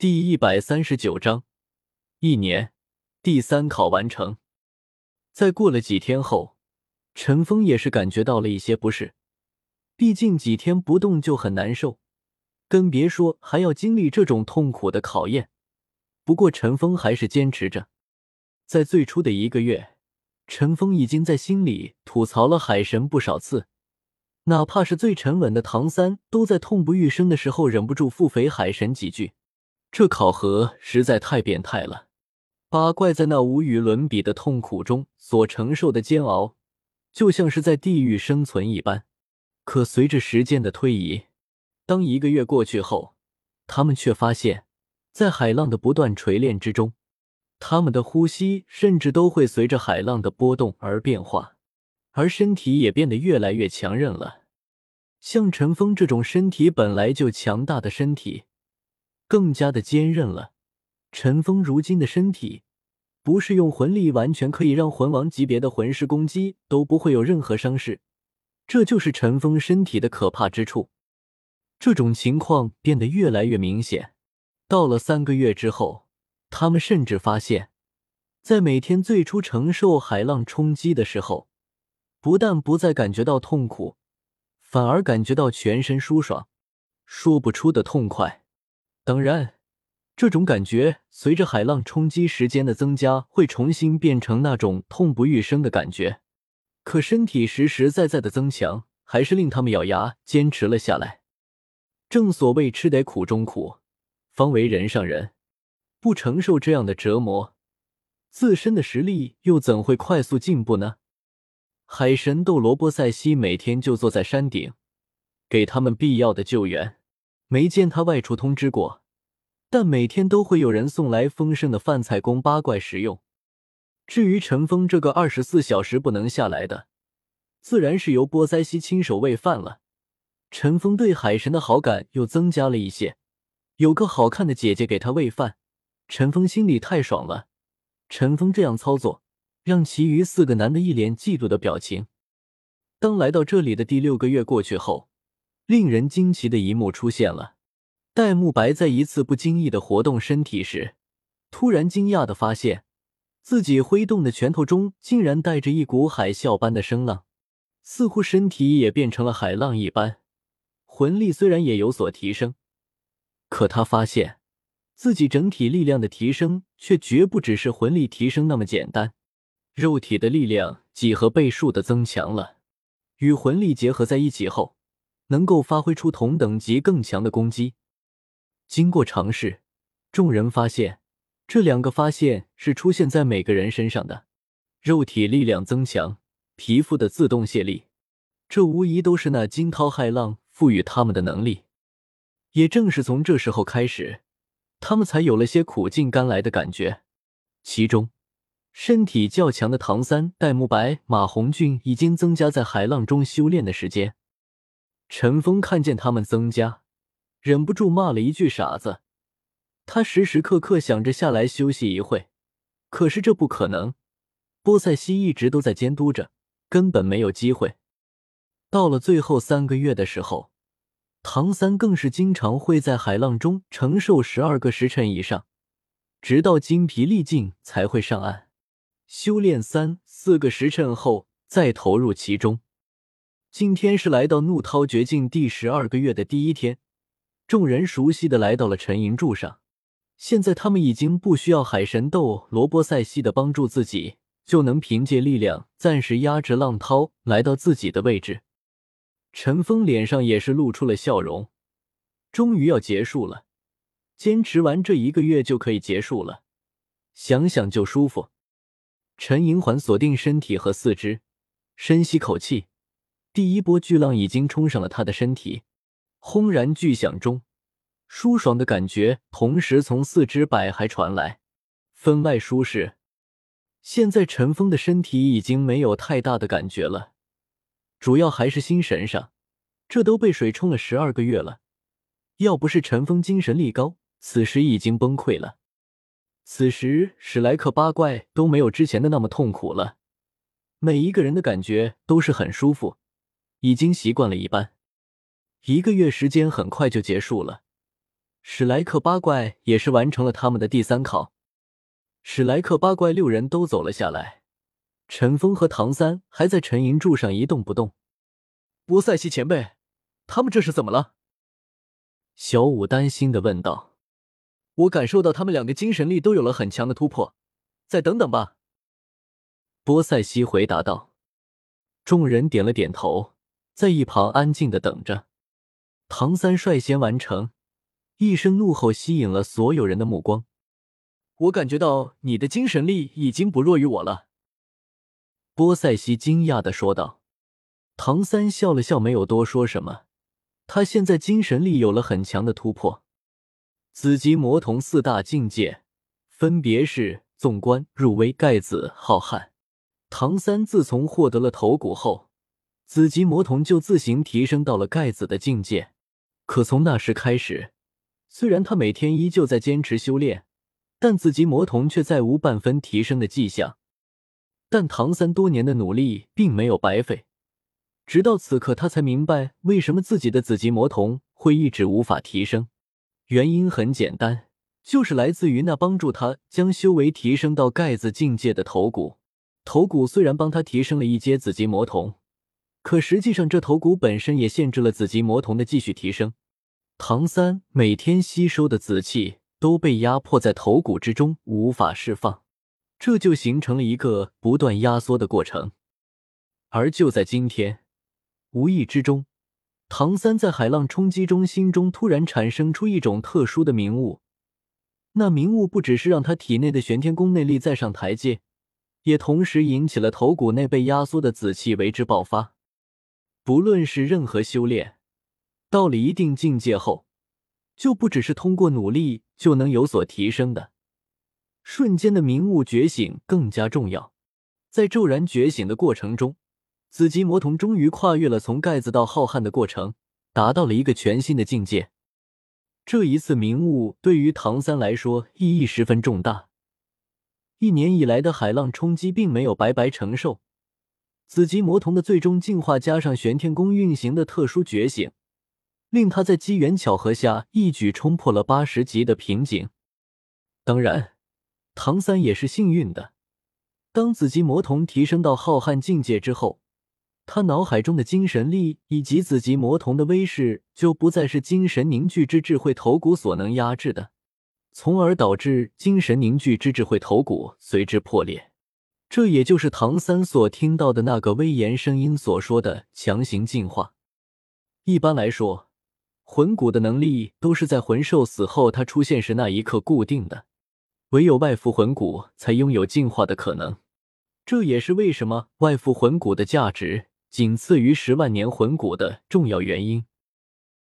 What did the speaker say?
第一百三十九章，一年第三考完成。在过了几天后，陈峰也是感觉到了一些不适，毕竟几天不动就很难受，更别说还要经历这种痛苦的考验。不过陈峰还是坚持着。在最初的一个月，陈峰已经在心里吐槽了海神不少次，哪怕是最沉稳的唐三，都在痛不欲生的时候忍不住腹诽海神几句。这考核实在太变态了！八怪在那无与伦比的痛苦中所承受的煎熬，就像是在地狱生存一般。可随着时间的推移，当一个月过去后，他们却发现，在海浪的不断锤炼之中，他们的呼吸甚至都会随着海浪的波动而变化，而身体也变得越来越强韧了。像陈峰这种身体本来就强大的身体。更加的坚韧了。陈峰如今的身体，不是用魂力完全可以让魂王级别的魂师攻击都不会有任何伤势，这就是陈峰身体的可怕之处。这种情况变得越来越明显。到了三个月之后，他们甚至发现，在每天最初承受海浪冲击的时候，不但不再感觉到痛苦，反而感觉到全身舒爽，说不出的痛快。当然，这种感觉随着海浪冲击时间的增加，会重新变成那种痛不欲生的感觉。可身体实实在在的增强，还是令他们咬牙坚持了下来。正所谓吃得苦中苦，方为人上人。不承受这样的折磨，自身的实力又怎会快速进步呢？海神斗罗波塞西每天就坐在山顶，给他们必要的救援。没见他外出通知过，但每天都会有人送来丰盛的饭菜供八怪食用。至于陈峰这个二十四小时不能下来的，自然是由波塞西亲手喂饭了。陈峰对海神的好感又增加了一些，有个好看的姐姐给他喂饭，陈峰心里太爽了。陈峰这样操作，让其余四个男的一脸嫉妒的表情。当来到这里的第六个月过去后。令人惊奇的一幕出现了，戴沐白在一次不经意的活动身体时，突然惊讶的发现自己挥动的拳头中竟然带着一股海啸般的声浪，似乎身体也变成了海浪一般。魂力虽然也有所提升，可他发现自己整体力量的提升却绝不只是魂力提升那么简单，肉体的力量几何倍数的增强了，与魂力结合在一起后。能够发挥出同等级更强的攻击。经过尝试，众人发现这两个发现是出现在每个人身上的：肉体力量增强，皮肤的自动卸力。这无疑都是那惊涛骇浪赋予他们的能力。也正是从这时候开始，他们才有了些苦尽甘来的感觉。其中，身体较强的唐三、戴沐白、马红俊已经增加在海浪中修炼的时间。陈峰看见他们增加，忍不住骂了一句“傻子”。他时时刻刻想着下来休息一会，可是这不可能。波塞西一直都在监督着，根本没有机会。到了最后三个月的时候，唐三更是经常会在海浪中承受十二个时辰以上，直到精疲力尽才会上岸，修炼三四个时辰后再投入其中。今天是来到怒涛绝境第十二个月的第一天，众人熟悉的来到了沉银柱上。现在他们已经不需要海神斗罗波塞西的帮助，自己就能凭借力量暂时压制浪涛，来到自己的位置。陈峰脸上也是露出了笑容，终于要结束了，坚持完这一个月就可以结束了，想想就舒服。陈银环锁定身体和四肢，深吸口气。第一波巨浪已经冲上了他的身体，轰然巨响中，舒爽的感觉同时从四肢百骸传来，分外舒适。现在陈峰的身体已经没有太大的感觉了，主要还是心神上，这都被水冲了十二个月了，要不是陈峰精神力高，此时已经崩溃了。此时史莱克八怪都没有之前的那么痛苦了，每一个人的感觉都是很舒服。已经习惯了一般，一个月时间很快就结束了。史莱克八怪也是完成了他们的第三考。史莱克八怪六人都走了下来，陈峰和唐三还在沉银柱上一动不动。波塞西前辈，他们这是怎么了？小五担心的问道。我感受到他们两个精神力都有了很强的突破，再等等吧。波塞西回答道。众人点了点头，在一旁安静的等着。唐三率先完成，一声怒吼吸引了所有人的目光。我感觉到你的精神力已经不弱于我了。波塞西惊讶的说道。唐三笑了笑，没有多说什么。他现在精神力有了很强的突破。紫极魔童四大境界分别是纵观、入微、盖子、浩瀚。唐三自从获得了头骨后，紫极魔童就自行提升到了盖子的境界。可从那时开始，虽然他每天依旧在坚持修炼，但紫极魔童却再无半分提升的迹象。但唐三多年的努力并没有白费。直到此刻，他才明白为什么自己的紫极魔童会一直无法提升。原因很简单，就是来自于那帮助他将修为提升到盖子境界的头骨。头骨虽然帮他提升了一阶紫极魔童，可实际上这头骨本身也限制了紫极魔童的继续提升。唐三每天吸收的紫气都被压迫在头骨之中，无法释放，这就形成了一个不断压缩的过程。而就在今天。无意之中，唐三在海浪冲击中，心中突然产生出一种特殊的明悟。那明悟不只是让他体内的玄天宫内力再上台阶，也同时引起了头骨内被压缩的紫气为之爆发。不论是任何修炼，到了一定境界后，就不只是通过努力就能有所提升的。瞬间的明悟觉醒更加重要，在骤然觉醒的过程中。紫极魔童终于跨越了从盖子到浩瀚的过程，达到了一个全新的境界。这一次明悟对于唐三来说意义十分重大。一年以来的海浪冲击并没有白白承受，紫极魔童的最终进化加上玄天宫运行的特殊觉醒，令他在机缘巧合下一举冲破了八十级的瓶颈。当然，唐三也是幸运的。当紫极魔童提升到浩瀚境界之后，他脑海中的精神力以及紫极魔童的威势，就不再是精神凝聚之智慧头骨所能压制的，从而导致精神凝聚之智慧头骨随之破裂。这也就是唐三所听到的那个威严声音所说的强行进化。一般来说，魂骨的能力都是在魂兽死后它出现时那一刻固定的，唯有外附魂骨才拥有进化的可能。这也是为什么外附魂骨的价值。仅次于十万年魂骨的重要原因。